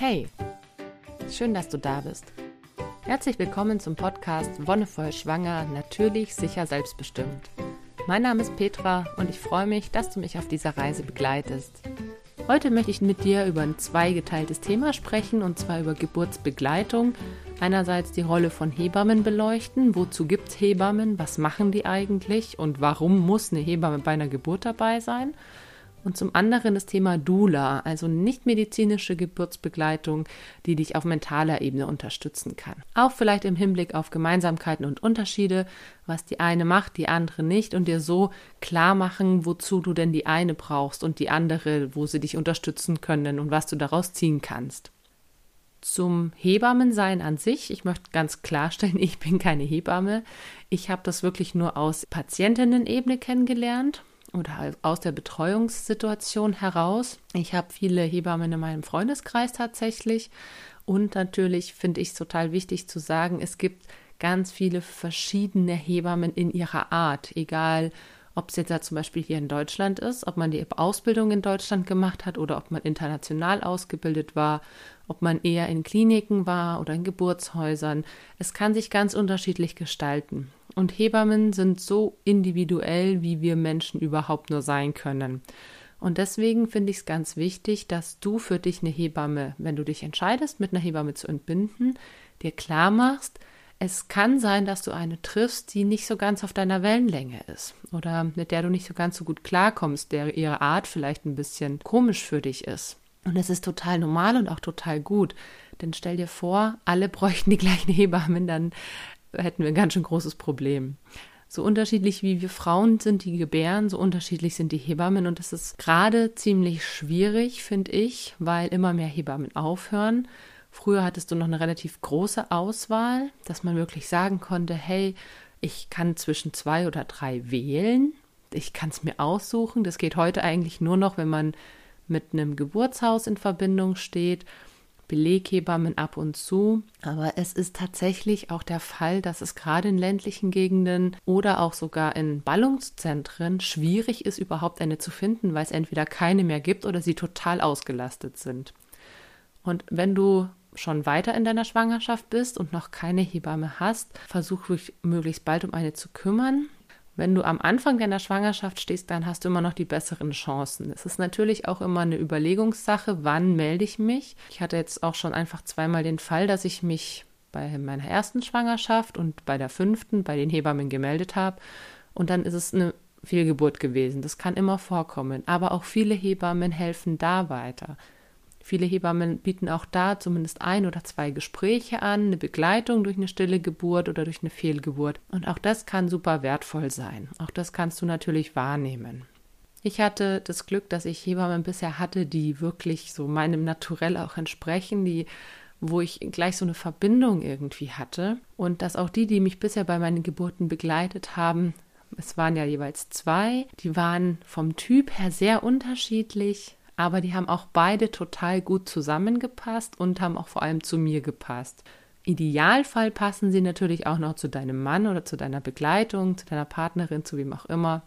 Hey, schön, dass du da bist. Herzlich willkommen zum Podcast Wonnevoll Schwanger, natürlich, sicher, selbstbestimmt. Mein Name ist Petra und ich freue mich, dass du mich auf dieser Reise begleitest. Heute möchte ich mit dir über ein zweigeteiltes Thema sprechen und zwar über Geburtsbegleitung. Einerseits die Rolle von Hebammen beleuchten. Wozu gibt es Hebammen? Was machen die eigentlich? Und warum muss eine Hebamme bei einer Geburt dabei sein? Und zum anderen das Thema Dula, also nichtmedizinische Geburtsbegleitung, die dich auf mentaler Ebene unterstützen kann. Auch vielleicht im Hinblick auf Gemeinsamkeiten und Unterschiede, was die eine macht, die andere nicht und dir so klar machen, wozu du denn die eine brauchst und die andere, wo sie dich unterstützen können und was du daraus ziehen kannst. Zum Hebammensein an sich, ich möchte ganz klarstellen, ich bin keine Hebamme. Ich habe das wirklich nur aus Patientinnen-Ebene kennengelernt oder aus der Betreuungssituation heraus. Ich habe viele Hebammen in meinem Freundeskreis tatsächlich. Und natürlich finde ich es total wichtig zu sagen, es gibt ganz viele verschiedene Hebammen in ihrer Art, egal ob es jetzt da zum Beispiel hier in Deutschland ist, ob man die Ausbildung in Deutschland gemacht hat oder ob man international ausgebildet war, ob man eher in Kliniken war oder in Geburtshäusern. Es kann sich ganz unterschiedlich gestalten. Und Hebammen sind so individuell, wie wir Menschen überhaupt nur sein können. Und deswegen finde ich es ganz wichtig, dass du für dich eine Hebamme, wenn du dich entscheidest, mit einer Hebamme zu entbinden, dir klar machst, es kann sein, dass du eine triffst, die nicht so ganz auf deiner Wellenlänge ist oder mit der du nicht so ganz so gut klarkommst, der ihre Art vielleicht ein bisschen komisch für dich ist. Und es ist total normal und auch total gut. Denn stell dir vor, alle bräuchten die gleichen Hebammen, dann hätten wir ein ganz schön großes Problem. So unterschiedlich wie wir Frauen sind, die gebären, so unterschiedlich sind die Hebammen. Und es ist gerade ziemlich schwierig, finde ich, weil immer mehr Hebammen aufhören. Früher hattest du noch eine relativ große Auswahl, dass man wirklich sagen konnte, hey, ich kann zwischen zwei oder drei wählen. Ich kann es mir aussuchen. Das geht heute eigentlich nur noch, wenn man mit einem Geburtshaus in Verbindung steht Beleghebammen ab und zu. Aber es ist tatsächlich auch der Fall, dass es gerade in ländlichen Gegenden oder auch sogar in Ballungszentren schwierig ist, überhaupt eine zu finden, weil es entweder keine mehr gibt oder sie total ausgelastet sind. Und wenn du schon weiter in deiner Schwangerschaft bist und noch keine Hebamme hast, versuch möglichst bald um eine zu kümmern. Wenn du am Anfang deiner Schwangerschaft stehst, dann hast du immer noch die besseren Chancen. Es ist natürlich auch immer eine Überlegungssache, wann melde ich mich. Ich hatte jetzt auch schon einfach zweimal den Fall, dass ich mich bei meiner ersten Schwangerschaft und bei der fünften bei den Hebammen gemeldet habe. Und dann ist es eine Fehlgeburt gewesen. Das kann immer vorkommen. Aber auch viele Hebammen helfen da weiter. Viele Hebammen bieten auch da zumindest ein oder zwei Gespräche an, eine Begleitung durch eine stille Geburt oder durch eine Fehlgeburt. Und auch das kann super wertvoll sein. Auch das kannst du natürlich wahrnehmen. Ich hatte das Glück, dass ich Hebammen bisher hatte, die wirklich so meinem Naturell auch entsprechen, die wo ich gleich so eine Verbindung irgendwie hatte und dass auch die, die mich bisher bei meinen Geburten begleitet haben, es waren ja jeweils zwei, die waren vom Typ her sehr unterschiedlich, aber die haben auch beide total gut zusammengepasst und haben auch vor allem zu mir gepasst. Idealfall passen sie natürlich auch noch zu deinem Mann oder zu deiner Begleitung, zu deiner Partnerin, zu wem auch immer.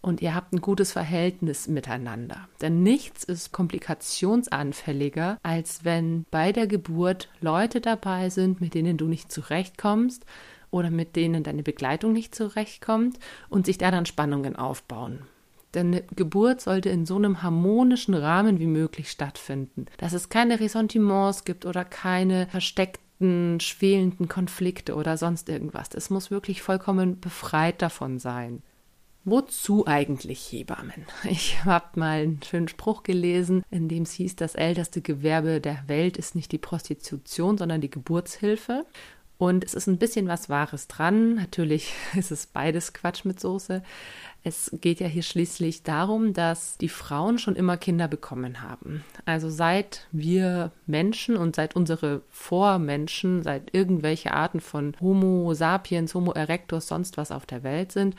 Und ihr habt ein gutes Verhältnis miteinander. Denn nichts ist komplikationsanfälliger, als wenn bei der Geburt Leute dabei sind, mit denen du nicht zurechtkommst oder mit denen deine Begleitung nicht zurechtkommt und sich da dann Spannungen aufbauen. Denn eine Geburt sollte in so einem harmonischen Rahmen wie möglich stattfinden. Dass es keine Ressentiments gibt oder keine versteckten, schwelenden Konflikte oder sonst irgendwas. Es muss wirklich vollkommen befreit davon sein. Wozu eigentlich Hebammen? Ich habe mal einen schönen Spruch gelesen, in dem es hieß, das älteste Gewerbe der Welt ist nicht die Prostitution, sondern die Geburtshilfe. Und es ist ein bisschen was Wahres dran. Natürlich ist es beides Quatsch mit Soße. Es geht ja hier schließlich darum, dass die Frauen schon immer Kinder bekommen haben. Also seit wir Menschen und seit unsere Vormenschen, seit irgendwelche Arten von Homo sapiens, Homo erectus, sonst was auf der Welt sind,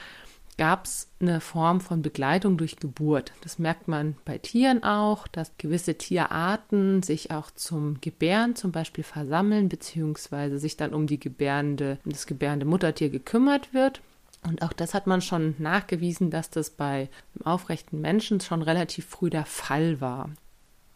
gab es eine Form von Begleitung durch Geburt. Das merkt man bei Tieren auch, dass gewisse Tierarten sich auch zum Gebären zum Beispiel versammeln, beziehungsweise sich dann um die gebärende, das gebärende Muttertier gekümmert wird. Und auch das hat man schon nachgewiesen, dass das bei aufrechten Menschen schon relativ früh der Fall war.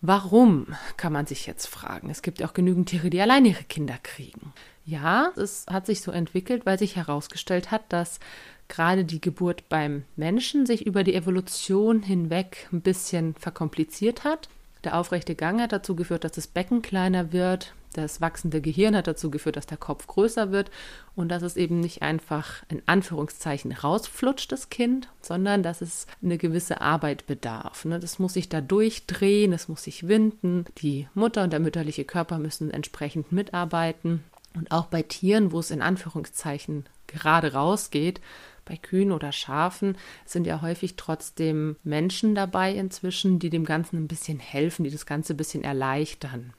Warum, kann man sich jetzt fragen. Es gibt auch genügend Tiere, die allein ihre Kinder kriegen. Ja, es hat sich so entwickelt, weil sich herausgestellt hat, dass gerade die Geburt beim Menschen sich über die Evolution hinweg ein bisschen verkompliziert hat. Der aufrechte Gang hat dazu geführt, dass das Becken kleiner wird. Das wachsende Gehirn hat dazu geführt, dass der Kopf größer wird und dass es eben nicht einfach in Anführungszeichen rausflutscht, das Kind, sondern dass es eine gewisse Arbeit bedarf. Ne? Das muss sich da durchdrehen, es muss sich winden. Die Mutter und der mütterliche Körper müssen entsprechend mitarbeiten. Und auch bei Tieren, wo es in Anführungszeichen gerade rausgeht, bei Kühen oder Schafen sind ja häufig trotzdem Menschen dabei inzwischen, die dem Ganzen ein bisschen helfen, die das Ganze ein bisschen erleichtern.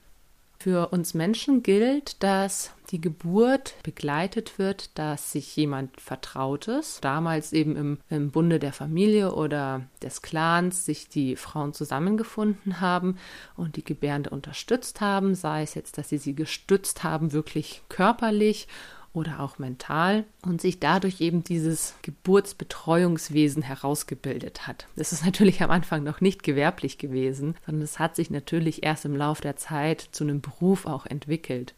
Für uns Menschen gilt, dass die Geburt begleitet wird, dass sich jemand Vertrautes, damals eben im, im, Bunde der Familie oder des Clans, sich die Frauen zusammengefunden haben und die Gebärde unterstützt haben, sei es jetzt, dass sie sie gestützt haben, wirklich körperlich oder auch mental und sich dadurch eben dieses Geburtsbetreuungswesen herausgebildet hat. Das ist natürlich am Anfang noch nicht gewerblich gewesen, sondern es hat sich natürlich erst im Laufe der Zeit zu einem Beruf auch entwickelt.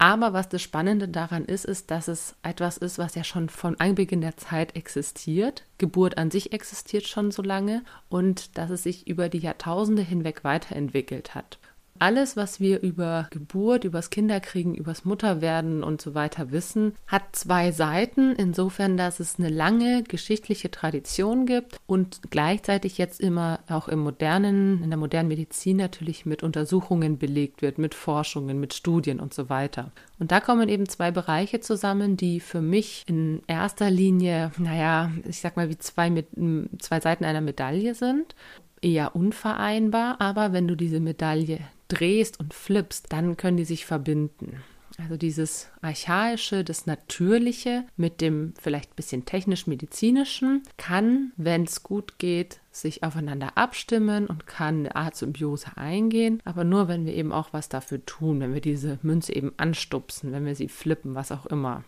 Aber was das Spannende daran ist, ist, dass es etwas ist, was ja schon von Anbeginn der Zeit existiert. Geburt an sich existiert schon so lange und dass es sich über die Jahrtausende hinweg weiterentwickelt hat. Alles, was wir über Geburt, übers Kinderkriegen, übers Mutterwerden und so weiter wissen, hat zwei Seiten, insofern, dass es eine lange geschichtliche Tradition gibt und gleichzeitig jetzt immer auch im modernen, in der modernen Medizin natürlich mit Untersuchungen belegt wird, mit Forschungen, mit Studien und so weiter. Und da kommen eben zwei Bereiche zusammen, die für mich in erster Linie, naja, ich sag mal, wie zwei, mit, zwei Seiten einer Medaille sind eher unvereinbar, aber wenn du diese Medaille drehst und flippst, dann können die sich verbinden. Also dieses Archaische, das Natürliche mit dem vielleicht bisschen technisch-medizinischen kann, wenn es gut geht, sich aufeinander abstimmen und kann eine Art Symbiose eingehen, aber nur wenn wir eben auch was dafür tun, wenn wir diese Münze eben anstupsen, wenn wir sie flippen, was auch immer.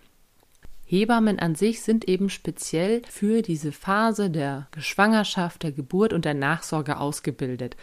Hebammen an sich sind eben speziell für diese Phase der Schwangerschaft, der Geburt und der Nachsorge ausgebildet.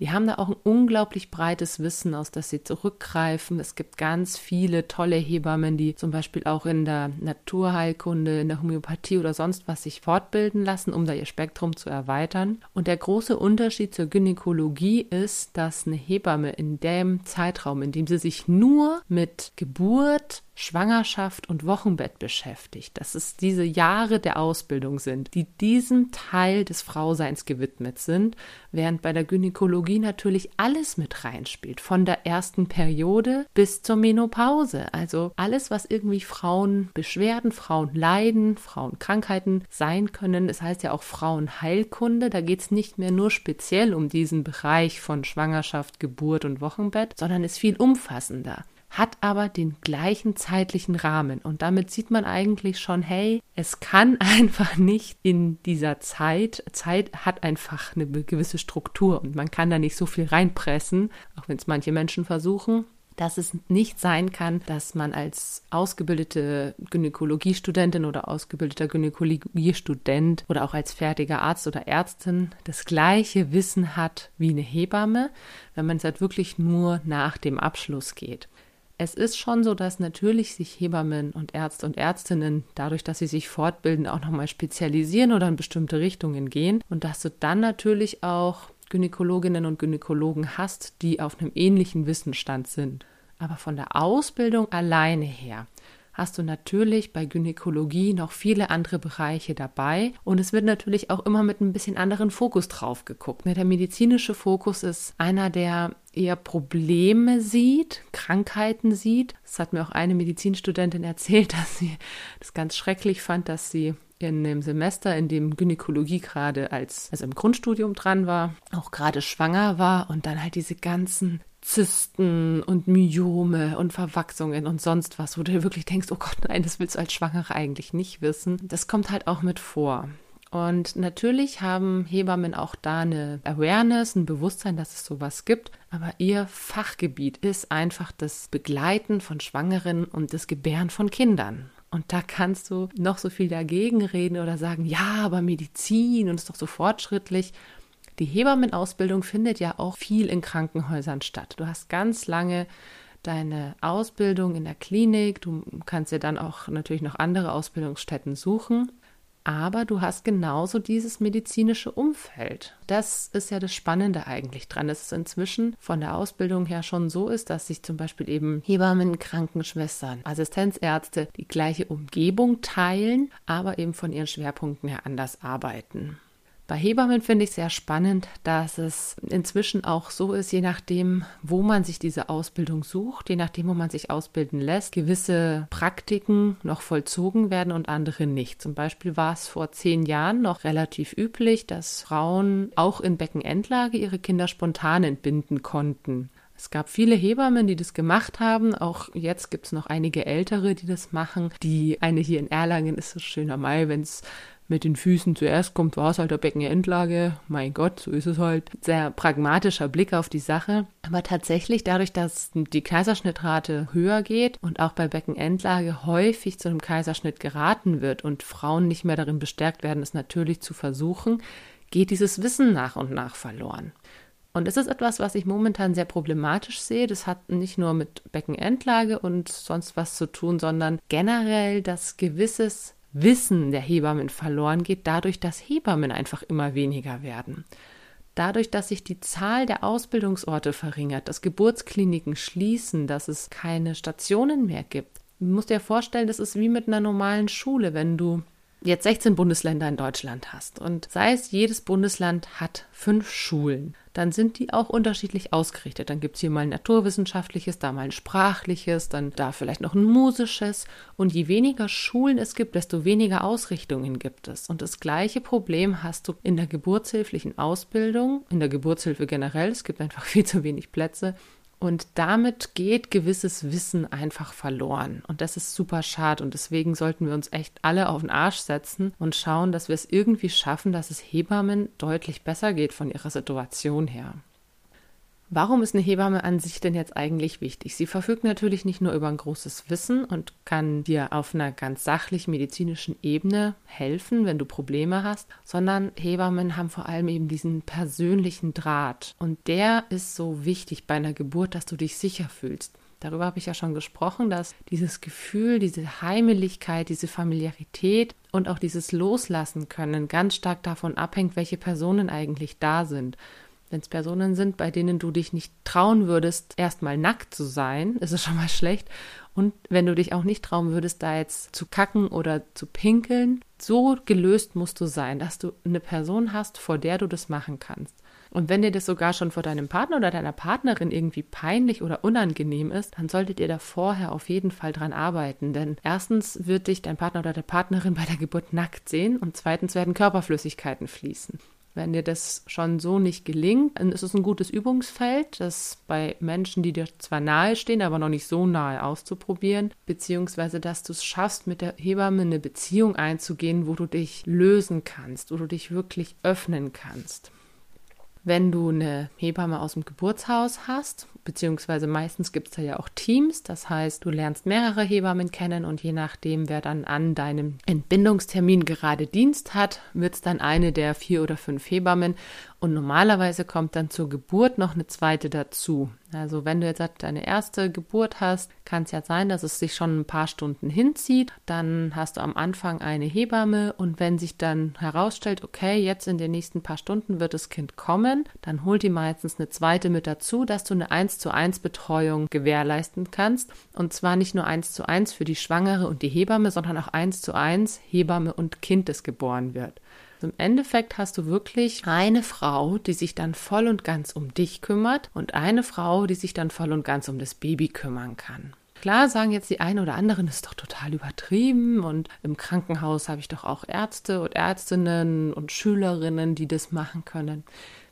Die haben da auch ein unglaublich breites Wissen, aus das sie zurückgreifen. Es gibt ganz viele tolle Hebammen, die zum Beispiel auch in der Naturheilkunde, in der Homöopathie oder sonst was sich fortbilden lassen, um da ihr Spektrum zu erweitern. Und der große Unterschied zur Gynäkologie ist, dass eine Hebamme in dem Zeitraum, in dem sie sich nur mit Geburt, Schwangerschaft und Wochenbett beschäftigt, dass es diese Jahre der Ausbildung sind, die diesem Teil des Frauseins gewidmet sind, während bei der Gynäkologie natürlich alles mit reinspielt, von der ersten Periode bis zur Menopause. Also alles, was irgendwie Frauen Beschwerden, Frauen Leiden, Frauenkrankheiten sein können. Es das heißt ja auch Frauenheilkunde. Da geht es nicht mehr nur speziell um diesen Bereich von Schwangerschaft, Geburt und Wochenbett, sondern ist viel umfassender hat aber den gleichen zeitlichen Rahmen. Und damit sieht man eigentlich schon, hey, es kann einfach nicht in dieser Zeit, Zeit hat einfach eine gewisse Struktur und man kann da nicht so viel reinpressen, auch wenn es manche Menschen versuchen dass es nicht sein kann, dass man als ausgebildete Gynäkologiestudentin oder ausgebildeter Gynäkologiestudent oder auch als fertiger Arzt oder Ärztin das gleiche Wissen hat wie eine Hebamme, wenn man es halt wirklich nur nach dem Abschluss geht. Es ist schon so, dass natürlich sich Hebammen und Ärzte und Ärztinnen dadurch, dass sie sich fortbilden, auch nochmal spezialisieren oder in bestimmte Richtungen gehen und dass du dann natürlich auch Gynäkologinnen und Gynäkologen hast, die auf einem ähnlichen Wissensstand sind. Aber von der Ausbildung alleine her hast du natürlich bei Gynäkologie noch viele andere Bereiche dabei und es wird natürlich auch immer mit ein bisschen anderen Fokus drauf geguckt. Ne? Der medizinische Fokus ist einer, der eher Probleme sieht, Krankheiten sieht. Das hat mir auch eine Medizinstudentin erzählt, dass sie das ganz schrecklich fand, dass sie in dem Semester, in dem Gynäkologie gerade als, also im Grundstudium dran war, auch gerade schwanger war und dann halt diese ganzen Zysten und Myome und Verwachsungen und sonst was, wo du wirklich denkst, oh Gott, nein, das willst du als Schwangere eigentlich nicht wissen. Das kommt halt auch mit vor. Und natürlich haben Hebammen auch da eine Awareness, ein Bewusstsein, dass es sowas gibt. Aber ihr Fachgebiet ist einfach das Begleiten von Schwangeren und das Gebären von Kindern. Und da kannst du noch so viel dagegen reden oder sagen, ja, aber Medizin und ist doch so fortschrittlich. Die Hebammenausbildung findet ja auch viel in Krankenhäusern statt. Du hast ganz lange deine Ausbildung in der Klinik. Du kannst dir dann auch natürlich noch andere Ausbildungsstätten suchen aber du hast genauso dieses medizinische Umfeld. Das ist ja das Spannende eigentlich dran, dass es inzwischen von der Ausbildung her schon so ist, dass sich zum Beispiel eben Hebammen, Krankenschwestern, Assistenzärzte die gleiche Umgebung teilen, aber eben von ihren Schwerpunkten her anders arbeiten. Bei Hebammen finde ich sehr spannend, dass es inzwischen auch so ist, je nachdem, wo man sich diese Ausbildung sucht, je nachdem, wo man sich ausbilden lässt, gewisse Praktiken noch vollzogen werden und andere nicht. Zum Beispiel war es vor zehn Jahren noch relativ üblich, dass Frauen auch in Beckenendlage ihre Kinder spontan entbinden konnten. Es gab viele Hebammen, die das gemacht haben. Auch jetzt gibt es noch einige Ältere, die das machen. Die eine hier in Erlangen ist so schöner Mai, wenn es mit den Füßen zuerst kommt, war es halt der Beckenendlage. Mein Gott, so ist es halt. Sehr pragmatischer Blick auf die Sache. Aber tatsächlich, dadurch, dass die Kaiserschnittrate höher geht und auch bei Beckenendlage häufig zu einem Kaiserschnitt geraten wird und Frauen nicht mehr darin bestärkt werden, es natürlich zu versuchen, geht dieses Wissen nach und nach verloren. Und es ist etwas, was ich momentan sehr problematisch sehe. Das hat nicht nur mit Beckenendlage und sonst was zu tun, sondern generell, dass gewisses Wissen der Hebammen verloren geht, dadurch, dass Hebammen einfach immer weniger werden. Dadurch, dass sich die Zahl der Ausbildungsorte verringert, dass Geburtskliniken schließen, dass es keine Stationen mehr gibt. Du musst dir vorstellen, das ist wie mit einer normalen Schule, wenn du jetzt 16 Bundesländer in Deutschland hast und sei es, jedes Bundesland hat fünf Schulen, dann sind die auch unterschiedlich ausgerichtet. Dann gibt es hier mal ein naturwissenschaftliches, da mal ein sprachliches, dann da vielleicht noch ein musisches. Und je weniger Schulen es gibt, desto weniger Ausrichtungen gibt es. Und das gleiche Problem hast du in der geburtshilflichen Ausbildung, in der Geburtshilfe generell. Es gibt einfach viel zu wenig Plätze. Und damit geht gewisses Wissen einfach verloren. Und das ist super schade. Und deswegen sollten wir uns echt alle auf den Arsch setzen und schauen, dass wir es irgendwie schaffen, dass es Hebammen deutlich besser geht von ihrer Situation her. Warum ist eine Hebamme an sich denn jetzt eigentlich wichtig? Sie verfügt natürlich nicht nur über ein großes Wissen und kann dir auf einer ganz sachlich medizinischen Ebene helfen, wenn du Probleme hast, sondern Hebammen haben vor allem eben diesen persönlichen Draht. Und der ist so wichtig bei einer Geburt, dass du dich sicher fühlst. Darüber habe ich ja schon gesprochen, dass dieses Gefühl, diese Heimeligkeit, diese Familiarität und auch dieses Loslassen können ganz stark davon abhängt, welche Personen eigentlich da sind. Wenn es Personen sind, bei denen du dich nicht trauen würdest, erstmal nackt zu sein, ist es schon mal schlecht. Und wenn du dich auch nicht trauen würdest, da jetzt zu kacken oder zu pinkeln, so gelöst musst du sein, dass du eine Person hast, vor der du das machen kannst. Und wenn dir das sogar schon vor deinem Partner oder deiner Partnerin irgendwie peinlich oder unangenehm ist, dann solltet ihr da vorher auf jeden Fall dran arbeiten. Denn erstens wird dich dein Partner oder deine Partnerin bei der Geburt nackt sehen und zweitens werden Körperflüssigkeiten fließen. Wenn dir das schon so nicht gelingt, dann ist es ein gutes Übungsfeld, das bei Menschen, die dir zwar nahe stehen, aber noch nicht so nahe auszuprobieren, beziehungsweise dass du es schaffst, mit der Hebamme eine Beziehung einzugehen, wo du dich lösen kannst, wo du dich wirklich öffnen kannst. Wenn du eine Hebamme aus dem Geburtshaus hast, beziehungsweise meistens gibt es da ja auch Teams, das heißt, du lernst mehrere Hebammen kennen und je nachdem, wer dann an deinem Entbindungstermin gerade Dienst hat, wird es dann eine der vier oder fünf Hebammen und normalerweise kommt dann zur Geburt noch eine zweite dazu. Also wenn du jetzt deine erste Geburt hast, kann es ja sein, dass es sich schon ein paar Stunden hinzieht. Dann hast du am Anfang eine Hebamme und wenn sich dann herausstellt, okay, jetzt in den nächsten paar Stunden wird das Kind kommen, dann holt die meistens eine zweite mit dazu, dass du eine 1 zu 1 Betreuung gewährleisten kannst. Und zwar nicht nur 1 zu 1 für die Schwangere und die Hebamme, sondern auch 1 zu 1 Hebamme und Kind, das geboren wird. Im Endeffekt hast du wirklich eine Frau, die sich dann voll und ganz um dich kümmert und eine Frau, die sich dann voll und ganz um das Baby kümmern kann. Klar sagen jetzt die einen oder anderen, ist doch total übertrieben und im Krankenhaus habe ich doch auch Ärzte und Ärztinnen und Schülerinnen, die das machen können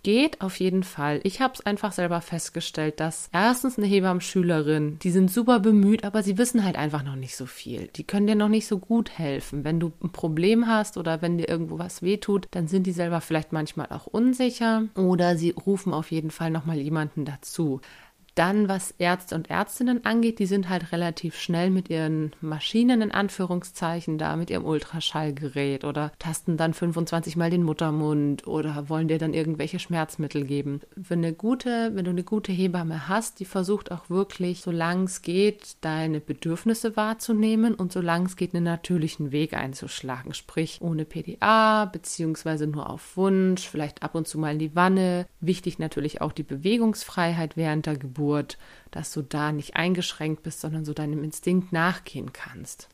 geht auf jeden Fall. Ich habe es einfach selber festgestellt, dass erstens eine Hebammenschülerin, die sind super bemüht, aber sie wissen halt einfach noch nicht so viel. Die können dir noch nicht so gut helfen. Wenn du ein Problem hast oder wenn dir irgendwo was wehtut, dann sind die selber vielleicht manchmal auch unsicher oder sie rufen auf jeden Fall nochmal jemanden dazu. Dann, was Ärzte und Ärztinnen angeht, die sind halt relativ schnell mit ihren Maschinen in Anführungszeichen da, mit ihrem Ultraschallgerät oder tasten dann 25 Mal den Muttermund oder wollen dir dann irgendwelche Schmerzmittel geben. Wenn eine gute, wenn du eine gute Hebamme hast, die versucht auch wirklich, solange es geht, deine Bedürfnisse wahrzunehmen und solange es geht, einen natürlichen Weg einzuschlagen. Sprich, ohne PDA, beziehungsweise nur auf Wunsch, vielleicht ab und zu mal in die Wanne. Wichtig natürlich auch die Bewegungsfreiheit während der Geburt Geburt, dass du da nicht eingeschränkt bist, sondern so deinem Instinkt nachgehen kannst.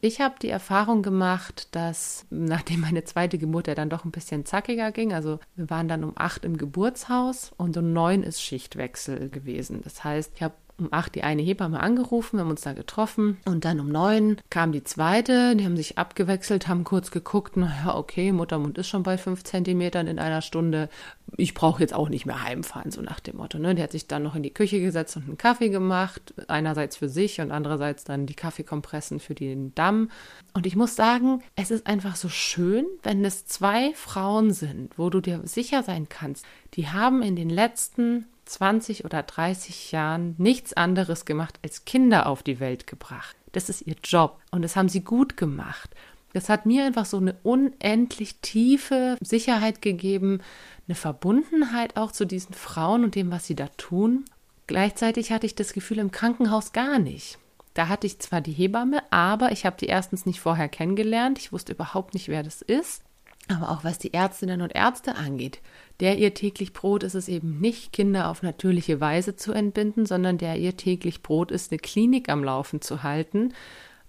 Ich habe die Erfahrung gemacht, dass nachdem meine zweite Geburt ja dann doch ein bisschen zackiger ging, also wir waren dann um acht im Geburtshaus und um neun ist Schichtwechsel gewesen. Das heißt, ich habe um acht die eine Hebamme angerufen, wir haben uns da getroffen und dann um neun kam die zweite, die haben sich abgewechselt, haben kurz geguckt, naja, okay, Muttermund ist schon bei fünf Zentimetern in einer Stunde, ich brauche jetzt auch nicht mehr heimfahren, so nach dem Motto. Ne? Die hat sich dann noch in die Küche gesetzt und einen Kaffee gemacht, einerseits für sich und andererseits dann die Kaffeekompressen für den Damm. Und ich muss sagen, es ist einfach so schön, wenn es zwei Frauen sind, wo du dir sicher sein kannst, die haben in den letzten 20 oder 30 Jahren nichts anderes gemacht, als Kinder auf die Welt gebracht. Das ist ihr Job und das haben sie gut gemacht. Das hat mir einfach so eine unendlich tiefe Sicherheit gegeben, eine Verbundenheit auch zu diesen Frauen und dem, was sie da tun. Gleichzeitig hatte ich das Gefühl im Krankenhaus gar nicht. Da hatte ich zwar die Hebamme, aber ich habe die erstens nicht vorher kennengelernt. Ich wusste überhaupt nicht, wer das ist. Aber auch was die Ärztinnen und Ärzte angeht, der ihr täglich Brot ist es eben nicht, Kinder auf natürliche Weise zu entbinden, sondern der ihr täglich Brot ist, eine Klinik am Laufen zu halten,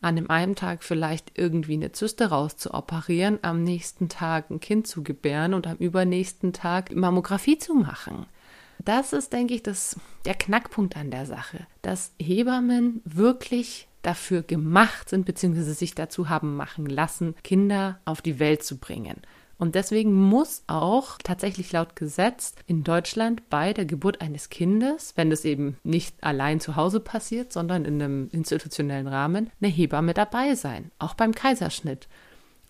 an dem einen Tag vielleicht irgendwie eine Zyste rauszuoperieren, am nächsten Tag ein Kind zu gebären und am übernächsten Tag Mammographie zu machen. Das ist, denke ich, das, der Knackpunkt an der Sache, dass Hebammen wirklich dafür gemacht sind, beziehungsweise sich dazu haben machen lassen, Kinder auf die Welt zu bringen. Und deswegen muss auch tatsächlich laut Gesetz in Deutschland bei der Geburt eines Kindes, wenn das eben nicht allein zu Hause passiert, sondern in einem institutionellen Rahmen, eine Hebamme dabei sein. Auch beim Kaiserschnitt.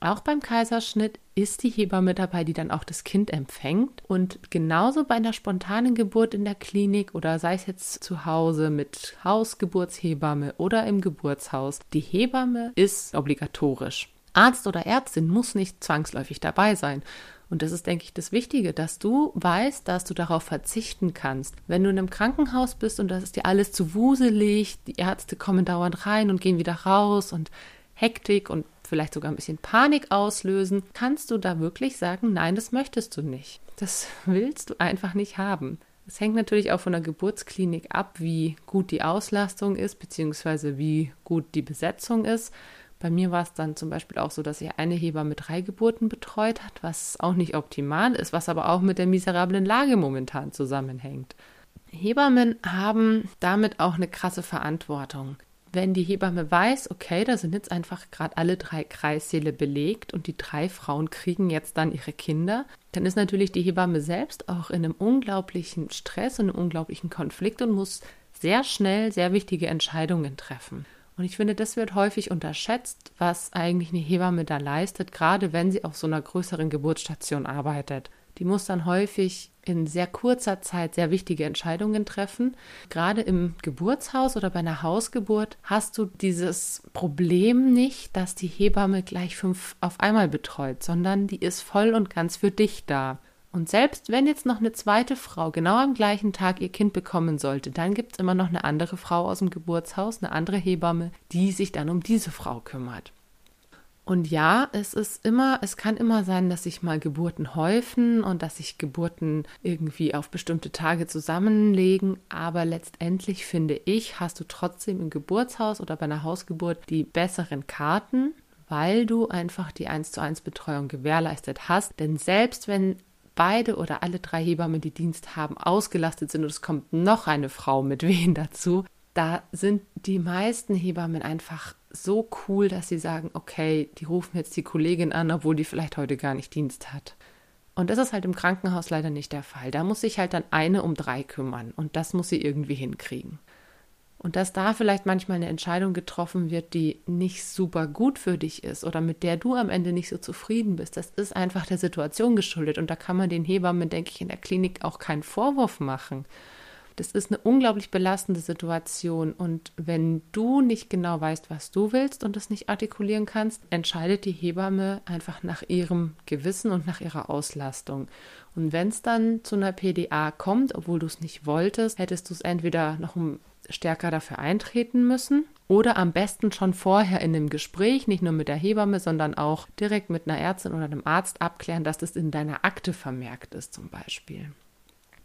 Auch beim Kaiserschnitt ist die Hebamme dabei, die dann auch das Kind empfängt. Und genauso bei einer spontanen Geburt in der Klinik oder sei es jetzt zu Hause mit Hausgeburtshebamme oder im Geburtshaus, die Hebamme ist obligatorisch. Arzt oder Ärztin muss nicht zwangsläufig dabei sein. Und das ist, denke ich, das Wichtige, dass du weißt, dass du darauf verzichten kannst. Wenn du in einem Krankenhaus bist und das ist dir alles zu wuselig, die Ärzte kommen dauernd rein und gehen wieder raus und Hektik und vielleicht sogar ein bisschen Panik auslösen, kannst du da wirklich sagen, nein, das möchtest du nicht. Das willst du einfach nicht haben. Es hängt natürlich auch von der Geburtsklinik ab, wie gut die Auslastung ist, beziehungsweise wie gut die Besetzung ist. Bei mir war es dann zum Beispiel auch so, dass ich eine Hebamme drei Geburten betreut hat, was auch nicht optimal ist, was aber auch mit der miserablen Lage momentan zusammenhängt. Hebammen haben damit auch eine krasse Verantwortung. Wenn die Hebamme weiß, okay, da sind jetzt einfach gerade alle drei Kreissäle belegt und die drei Frauen kriegen jetzt dann ihre Kinder, dann ist natürlich die Hebamme selbst auch in einem unglaublichen Stress und einem unglaublichen Konflikt und muss sehr schnell sehr wichtige Entscheidungen treffen. Und ich finde, das wird häufig unterschätzt, was eigentlich eine Hebamme da leistet, gerade wenn sie auf so einer größeren Geburtsstation arbeitet. Die muss dann häufig in sehr kurzer Zeit sehr wichtige Entscheidungen treffen. Gerade im Geburtshaus oder bei einer Hausgeburt hast du dieses Problem nicht, dass die Hebamme gleich fünf auf einmal betreut, sondern die ist voll und ganz für dich da. Und selbst wenn jetzt noch eine zweite Frau genau am gleichen Tag ihr Kind bekommen sollte, dann gibt es immer noch eine andere Frau aus dem Geburtshaus, eine andere Hebamme, die sich dann um diese Frau kümmert. Und ja, es ist immer, es kann immer sein, dass sich mal Geburten häufen und dass sich Geburten irgendwie auf bestimmte Tage zusammenlegen. Aber letztendlich finde ich, hast du trotzdem im Geburtshaus oder bei einer Hausgeburt die besseren Karten, weil du einfach die 1 zu 1 Betreuung gewährleistet hast. Denn selbst wenn beide oder alle drei Hebammen, die Dienst haben, ausgelastet sind und es kommt noch eine Frau mit Wehen dazu, da sind die meisten Hebammen einfach so cool, dass sie sagen, okay, die rufen jetzt die Kollegin an, obwohl die vielleicht heute gar nicht Dienst hat. Und das ist halt im Krankenhaus leider nicht der Fall. Da muss sich halt dann eine um drei kümmern und das muss sie irgendwie hinkriegen. Und dass da vielleicht manchmal eine Entscheidung getroffen wird, die nicht super gut für dich ist oder mit der du am Ende nicht so zufrieden bist, das ist einfach der Situation geschuldet. Und da kann man den Hebammen, denke ich, in der Klinik auch keinen Vorwurf machen. Das ist eine unglaublich belastende Situation. Und wenn du nicht genau weißt, was du willst und es nicht artikulieren kannst, entscheidet die Hebamme einfach nach ihrem Gewissen und nach ihrer Auslastung. Und wenn es dann zu einer PDA kommt, obwohl du es nicht wolltest, hättest du es entweder noch stärker dafür eintreten müssen oder am besten schon vorher in einem Gespräch, nicht nur mit der Hebamme, sondern auch direkt mit einer Ärztin oder einem Arzt abklären, dass das in deiner Akte vermerkt ist zum Beispiel.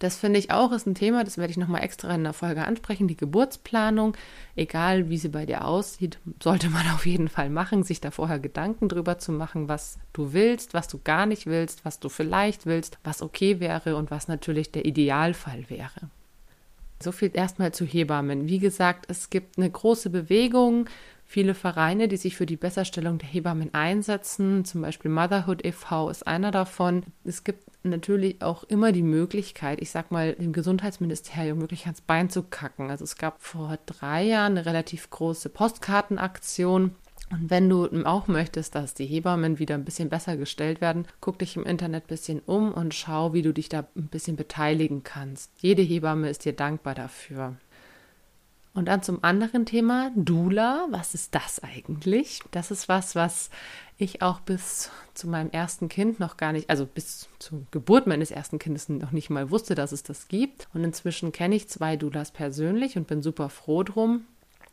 Das finde ich auch ist ein Thema, das werde ich nochmal extra in der Folge ansprechen. Die Geburtsplanung, egal wie sie bei dir aussieht, sollte man auf jeden Fall machen, sich da vorher Gedanken drüber zu machen, was du willst, was du gar nicht willst, was du vielleicht willst, was okay wäre und was natürlich der Idealfall wäre. So viel erstmal zu Hebammen. Wie gesagt, es gibt eine große Bewegung, viele Vereine, die sich für die Besserstellung der Hebammen einsetzen. Zum Beispiel Motherhood e.V. ist einer davon. Es gibt natürlich auch immer die Möglichkeit, ich sag mal, dem Gesundheitsministerium wirklich ans Bein zu kacken. Also es gab vor drei Jahren eine relativ große Postkartenaktion und wenn du auch möchtest, dass die Hebammen wieder ein bisschen besser gestellt werden, guck dich im Internet ein bisschen um und schau, wie du dich da ein bisschen beteiligen kannst. Jede Hebamme ist dir dankbar dafür. Und dann zum anderen Thema, Dula. Was ist das eigentlich? Das ist was, was ich auch bis zu meinem ersten Kind noch gar nicht, also bis zur Geburt meines ersten Kindes noch nicht mal wusste, dass es das gibt. Und inzwischen kenne ich zwei Dulas persönlich und bin super froh drum.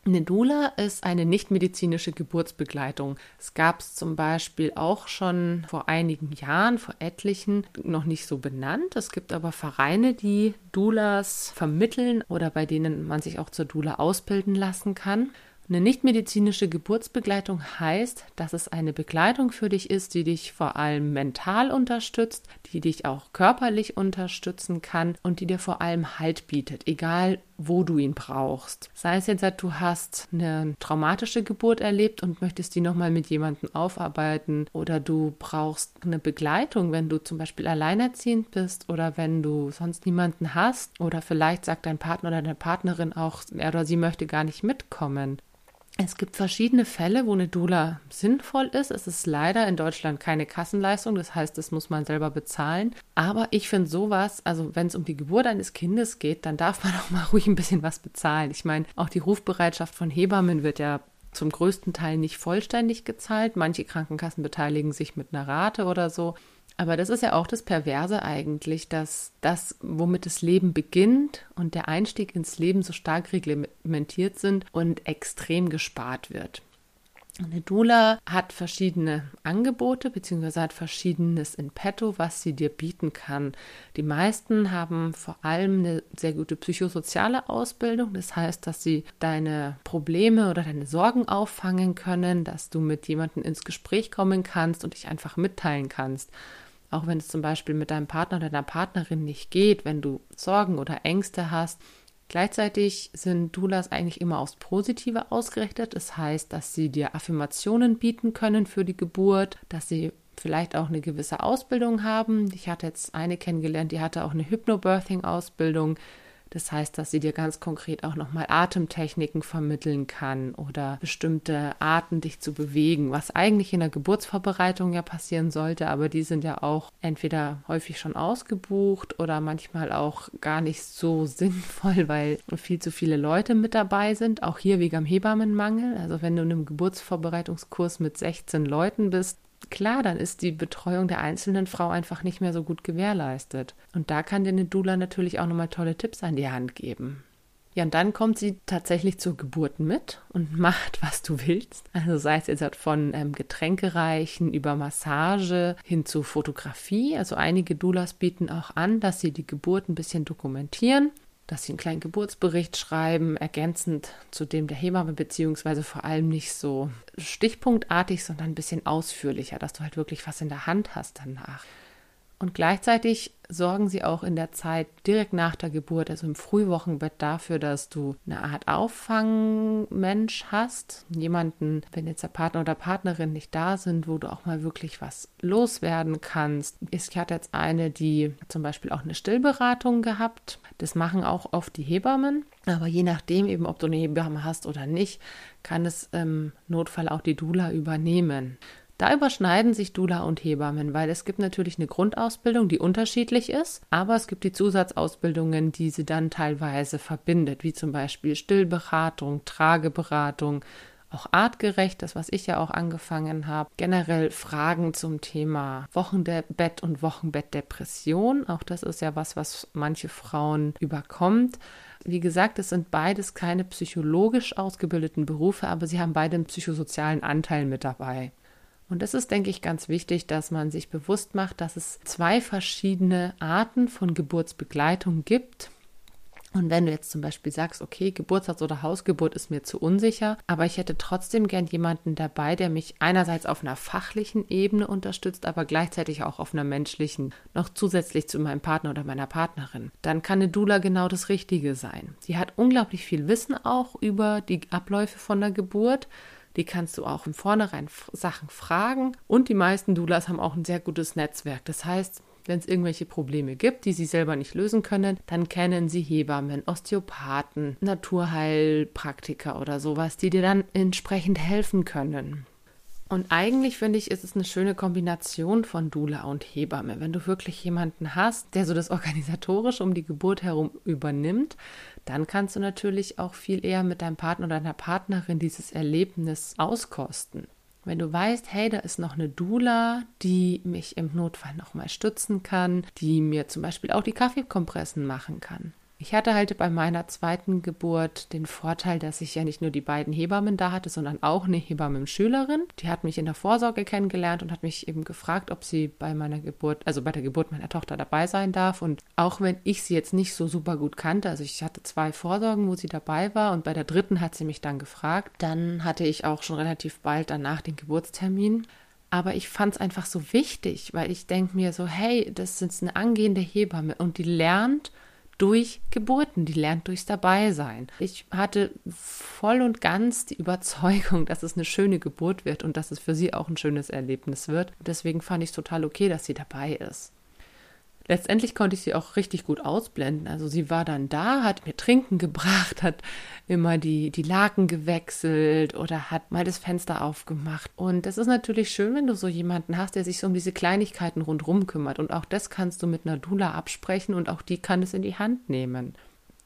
Eine Dula ist eine nichtmedizinische Geburtsbegleitung. Es gab es zum Beispiel auch schon vor einigen Jahren, vor etlichen, noch nicht so benannt. Es gibt aber Vereine, die Dulas vermitteln oder bei denen man sich auch zur Dula ausbilden lassen kann. Eine nichtmedizinische Geburtsbegleitung heißt, dass es eine Begleitung für dich ist, die dich vor allem mental unterstützt, die dich auch körperlich unterstützen kann und die dir vor allem Halt bietet, egal wo du ihn brauchst. Sei es jetzt, du hast eine traumatische Geburt erlebt und möchtest die nochmal mit jemandem aufarbeiten oder du brauchst eine Begleitung, wenn du zum Beispiel alleinerziehend bist oder wenn du sonst niemanden hast oder vielleicht sagt dein Partner oder deine Partnerin auch, er oder sie möchte gar nicht mitkommen. Es gibt verschiedene Fälle, wo eine Doula sinnvoll ist. Es ist leider in Deutschland keine Kassenleistung, das heißt, das muss man selber bezahlen. Aber ich finde sowas, also wenn es um die Geburt eines Kindes geht, dann darf man auch mal ruhig ein bisschen was bezahlen. Ich meine, auch die Rufbereitschaft von Hebammen wird ja zum größten Teil nicht vollständig gezahlt. Manche Krankenkassen beteiligen sich mit einer Rate oder so. Aber das ist ja auch das Perverse eigentlich, dass das, womit das Leben beginnt und der Einstieg ins Leben so stark reglementiert sind und extrem gespart wird. Eine Dula hat verschiedene Angebote bzw. hat verschiedenes in petto, was sie dir bieten kann. Die meisten haben vor allem eine sehr gute psychosoziale Ausbildung. Das heißt, dass sie deine Probleme oder deine Sorgen auffangen können, dass du mit jemandem ins Gespräch kommen kannst und dich einfach mitteilen kannst. Auch wenn es zum Beispiel mit deinem Partner oder deiner Partnerin nicht geht, wenn du Sorgen oder Ängste hast. Gleichzeitig sind Doulas eigentlich immer aufs Positive ausgerichtet. Das heißt, dass sie dir Affirmationen bieten können für die Geburt, dass sie vielleicht auch eine gewisse Ausbildung haben. Ich hatte jetzt eine kennengelernt, die hatte auch eine Hypnobirthing-Ausbildung. Das heißt, dass sie dir ganz konkret auch nochmal Atemtechniken vermitteln kann oder bestimmte Arten, dich zu bewegen, was eigentlich in der Geburtsvorbereitung ja passieren sollte, aber die sind ja auch entweder häufig schon ausgebucht oder manchmal auch gar nicht so sinnvoll, weil viel zu viele Leute mit dabei sind. Auch hier wegen am Hebammenmangel. Also wenn du in einem Geburtsvorbereitungskurs mit 16 Leuten bist, klar, dann ist die Betreuung der einzelnen Frau einfach nicht mehr so gut gewährleistet. Und da kann dir eine Dula natürlich auch nochmal tolle Tipps an die Hand geben. Ja, und dann kommt sie tatsächlich zur Geburt mit und macht, was du willst. Also sei es jetzt von ähm, Getränkereichen über Massage hin zu Fotografie. Also einige Doulas bieten auch an, dass sie die Geburt ein bisschen dokumentieren dass sie einen kleinen Geburtsbericht schreiben, ergänzend zu dem der Hebamme, beziehungsweise vor allem nicht so stichpunktartig, sondern ein bisschen ausführlicher, dass du halt wirklich was in der Hand hast danach. Und gleichzeitig sorgen sie auch in der Zeit direkt nach der Geburt, also im Frühwochenbett, dafür, dass du eine Art Auffangmensch hast. Jemanden, wenn jetzt der Partner oder Partnerin nicht da sind, wo du auch mal wirklich was loswerden kannst. Ich hatte jetzt eine, die zum Beispiel auch eine Stillberatung gehabt. Das machen auch oft die Hebammen. Aber je nachdem, eben ob du eine Hebamme hast oder nicht, kann es im Notfall auch die Dula übernehmen. Da überschneiden sich Dula und Hebammen, weil es gibt natürlich eine Grundausbildung, die unterschiedlich ist, aber es gibt die Zusatzausbildungen, die sie dann teilweise verbindet, wie zum Beispiel Stillberatung, Trageberatung, auch artgerecht, das was ich ja auch angefangen habe. Generell Fragen zum Thema Wochenbett und Wochenbettdepression. Auch das ist ja was, was manche Frauen überkommt. Wie gesagt, es sind beides keine psychologisch ausgebildeten Berufe, aber sie haben beide einen psychosozialen Anteil mit dabei. Und es ist, denke ich, ganz wichtig, dass man sich bewusst macht, dass es zwei verschiedene Arten von Geburtsbegleitung gibt. Und wenn du jetzt zum Beispiel sagst, okay, Geburtshaus oder Hausgeburt ist mir zu unsicher, aber ich hätte trotzdem gern jemanden dabei, der mich einerseits auf einer fachlichen Ebene unterstützt, aber gleichzeitig auch auf einer menschlichen, noch zusätzlich zu meinem Partner oder meiner Partnerin, dann kann eine Dula genau das Richtige sein. Sie hat unglaublich viel Wissen auch über die Abläufe von der Geburt. Die kannst du auch im Vornherein Sachen fragen. Und die meisten Doulas haben auch ein sehr gutes Netzwerk. Das heißt, wenn es irgendwelche Probleme gibt, die sie selber nicht lösen können, dann kennen sie Hebammen, Osteopathen, Naturheilpraktiker oder sowas, die dir dann entsprechend helfen können. Und eigentlich finde ich, ist es eine schöne Kombination von Dula und Hebamme. Wenn du wirklich jemanden hast, der so das Organisatorische um die Geburt herum übernimmt, dann kannst du natürlich auch viel eher mit deinem Partner oder deiner Partnerin dieses Erlebnis auskosten. Wenn du weißt, hey, da ist noch eine Dula, die mich im Notfall nochmal stützen kann, die mir zum Beispiel auch die Kaffeekompressen machen kann, ich hatte halt bei meiner zweiten Geburt den Vorteil, dass ich ja nicht nur die beiden Hebammen da hatte, sondern auch eine Hebammenschülerin. Die hat mich in der Vorsorge kennengelernt und hat mich eben gefragt, ob sie bei meiner Geburt, also bei der Geburt meiner Tochter dabei sein darf. Und auch wenn ich sie jetzt nicht so super gut kannte, also ich hatte zwei Vorsorgen, wo sie dabei war und bei der dritten hat sie mich dann gefragt, dann hatte ich auch schon relativ bald danach den Geburtstermin. Aber ich fand es einfach so wichtig, weil ich denke mir so, hey, das ist eine angehende Hebamme und die lernt durch Geburten, die lernt durchs Dabeisein. Ich hatte voll und ganz die Überzeugung, dass es eine schöne Geburt wird und dass es für sie auch ein schönes Erlebnis wird. Deswegen fand ich es total okay, dass sie dabei ist. Letztendlich konnte ich sie auch richtig gut ausblenden. Also sie war dann da, hat mir Trinken gebracht, hat immer die, die Laken gewechselt oder hat mal das Fenster aufgemacht. Und es ist natürlich schön, wenn du so jemanden hast, der sich so um diese Kleinigkeiten rundherum kümmert. Und auch das kannst du mit einer Dula absprechen und auch die kann es in die Hand nehmen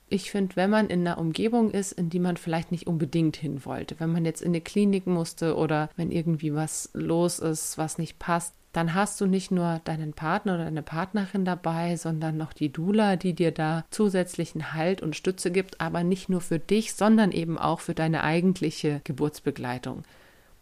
ich finde, wenn man in einer Umgebung ist, in die man vielleicht nicht unbedingt hin wollte, wenn man jetzt in eine Klinik musste oder wenn irgendwie was los ist, was nicht passt, dann hast du nicht nur deinen Partner oder deine Partnerin dabei, sondern noch die Dula, die dir da zusätzlichen Halt und Stütze gibt, aber nicht nur für dich, sondern eben auch für deine eigentliche Geburtsbegleitung.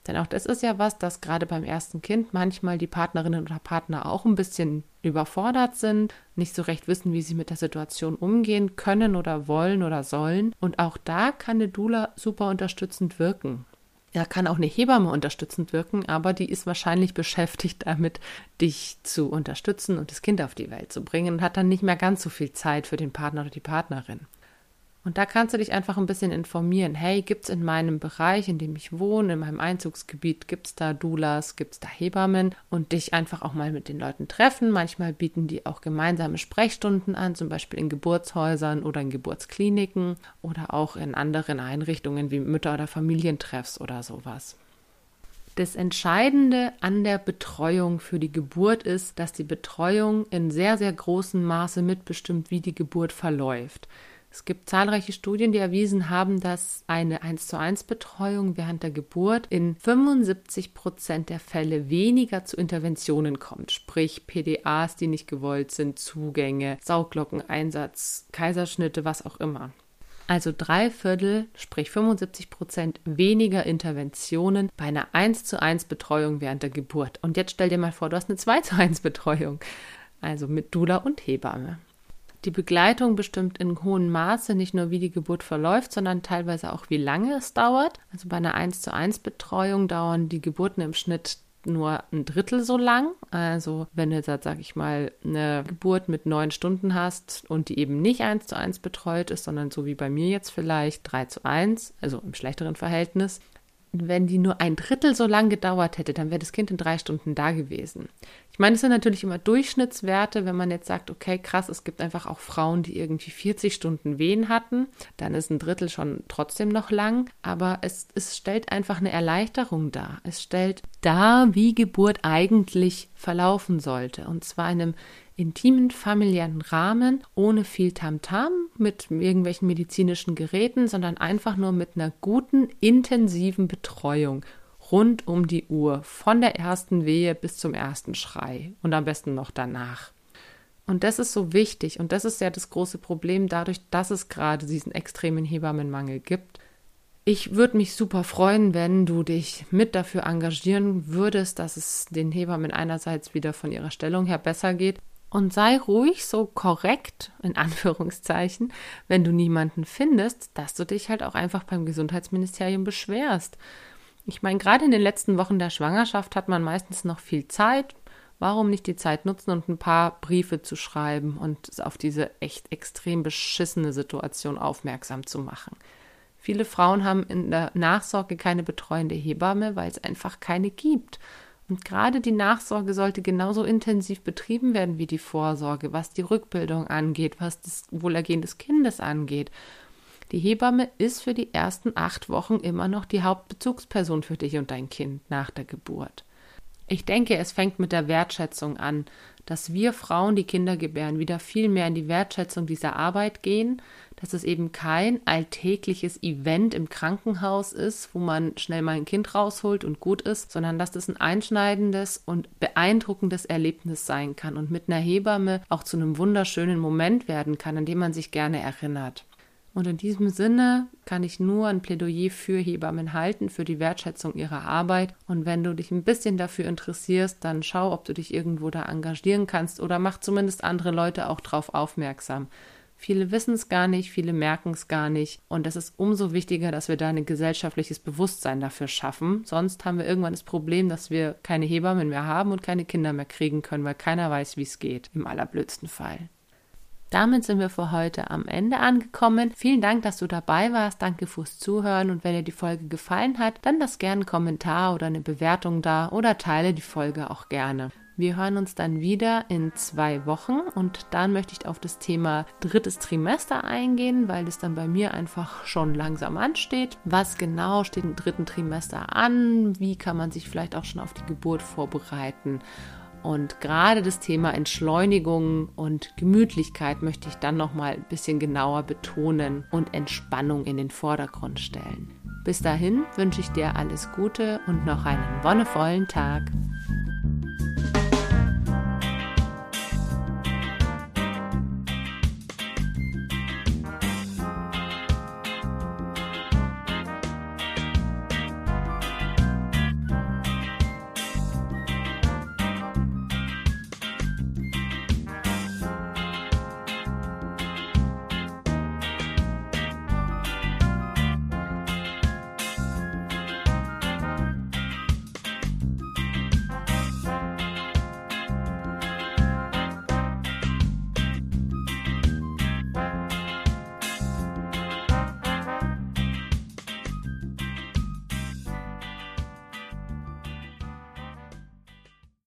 Denn auch das ist ja was, dass gerade beim ersten Kind manchmal die Partnerinnen oder Partner auch ein bisschen überfordert sind, nicht so recht wissen, wie sie mit der Situation umgehen können oder wollen oder sollen. Und auch da kann eine Dula super unterstützend wirken. Ja, kann auch eine Hebamme unterstützend wirken, aber die ist wahrscheinlich beschäftigt damit, dich zu unterstützen und das Kind auf die Welt zu bringen und hat dann nicht mehr ganz so viel Zeit für den Partner oder die Partnerin. Und da kannst du dich einfach ein bisschen informieren. Hey, gibt es in meinem Bereich, in dem ich wohne, in meinem Einzugsgebiet, gibt es da Doulas, gibt es da Hebammen und dich einfach auch mal mit den Leuten treffen. Manchmal bieten die auch gemeinsame Sprechstunden an, zum Beispiel in Geburtshäusern oder in Geburtskliniken oder auch in anderen Einrichtungen wie Mütter- oder Familientreffs oder sowas. Das Entscheidende an der Betreuung für die Geburt ist, dass die Betreuung in sehr, sehr großem Maße mitbestimmt, wie die Geburt verläuft. Es gibt zahlreiche Studien, die erwiesen haben, dass eine 1 zu 1 Betreuung während der Geburt in 75 Prozent der Fälle weniger zu Interventionen kommt, sprich PDAs, die nicht gewollt sind, Zugänge, Sauglockeneinsatz, Kaiserschnitte, was auch immer. Also drei Viertel, sprich 75 Prozent weniger Interventionen bei einer 1 zu 1 Betreuung während der Geburt. Und jetzt stell dir mal vor, du hast eine 2 zu 1 Betreuung, also mit Dula und Hebamme. Die Begleitung bestimmt in hohem Maße nicht nur, wie die Geburt verläuft, sondern teilweise auch, wie lange es dauert. Also bei einer 1 zu 1 Betreuung dauern die Geburten im Schnitt nur ein Drittel so lang. Also wenn du jetzt, sag ich mal, eine Geburt mit neun Stunden hast und die eben nicht eins zu eins betreut ist, sondern so wie bei mir jetzt vielleicht drei zu eins, also im schlechteren Verhältnis, wenn die nur ein Drittel so lang gedauert hätte, dann wäre das Kind in drei Stunden da gewesen. Ich meine, es sind natürlich immer Durchschnittswerte, wenn man jetzt sagt, okay, krass, es gibt einfach auch Frauen, die irgendwie 40 Stunden Wehen hatten, dann ist ein Drittel schon trotzdem noch lang, aber es, es stellt einfach eine Erleichterung dar. Es stellt dar, wie Geburt eigentlich verlaufen sollte, und zwar in einem intimen familiären Rahmen, ohne viel Tamtam, -Tam, mit irgendwelchen medizinischen Geräten, sondern einfach nur mit einer guten, intensiven Betreuung rund um die Uhr, von der ersten Wehe bis zum ersten Schrei und am besten noch danach. Und das ist so wichtig und das ist ja das große Problem dadurch, dass es gerade diesen extremen Hebammenmangel gibt. Ich würde mich super freuen, wenn du dich mit dafür engagieren würdest, dass es den Hebammen einerseits wieder von ihrer Stellung her besser geht und sei ruhig so korrekt, in Anführungszeichen, wenn du niemanden findest, dass du dich halt auch einfach beim Gesundheitsministerium beschwerst. Ich meine, gerade in den letzten Wochen der Schwangerschaft hat man meistens noch viel Zeit. Warum nicht die Zeit nutzen und ein paar Briefe zu schreiben und auf diese echt extrem beschissene Situation aufmerksam zu machen? Viele Frauen haben in der Nachsorge keine betreuende Hebamme, weil es einfach keine gibt. Und gerade die Nachsorge sollte genauso intensiv betrieben werden wie die Vorsorge, was die Rückbildung angeht, was das Wohlergehen des Kindes angeht. Die Hebamme ist für die ersten acht Wochen immer noch die Hauptbezugsperson für dich und dein Kind nach der Geburt. Ich denke, es fängt mit der Wertschätzung an, dass wir Frauen, die Kinder gebären, wieder viel mehr in die Wertschätzung dieser Arbeit gehen, dass es eben kein alltägliches Event im Krankenhaus ist, wo man schnell mal ein Kind rausholt und gut ist, sondern dass das ein einschneidendes und beeindruckendes Erlebnis sein kann und mit einer Hebamme auch zu einem wunderschönen Moment werden kann, an dem man sich gerne erinnert. Und in diesem Sinne kann ich nur ein Plädoyer für Hebammen halten, für die Wertschätzung ihrer Arbeit. Und wenn du dich ein bisschen dafür interessierst, dann schau, ob du dich irgendwo da engagieren kannst oder mach zumindest andere Leute auch darauf aufmerksam. Viele wissen es gar nicht, viele merken es gar nicht. Und es ist umso wichtiger, dass wir da ein gesellschaftliches Bewusstsein dafür schaffen. Sonst haben wir irgendwann das Problem, dass wir keine Hebammen mehr haben und keine Kinder mehr kriegen können, weil keiner weiß, wie es geht. Im allerblödsten Fall. Damit sind wir für heute am Ende angekommen. Vielen Dank, dass du dabei warst. Danke fürs Zuhören. Und wenn dir die Folge gefallen hat, dann lass gerne einen Kommentar oder eine Bewertung da oder teile die Folge auch gerne. Wir hören uns dann wieder in zwei Wochen und dann möchte ich auf das Thema drittes Trimester eingehen, weil es dann bei mir einfach schon langsam ansteht. Was genau steht im dritten Trimester an? Wie kann man sich vielleicht auch schon auf die Geburt vorbereiten? Und gerade das Thema Entschleunigung und Gemütlichkeit möchte ich dann noch mal ein bisschen genauer betonen und Entspannung in den Vordergrund stellen. Bis dahin wünsche ich dir alles Gute und noch einen wonnevollen Tag.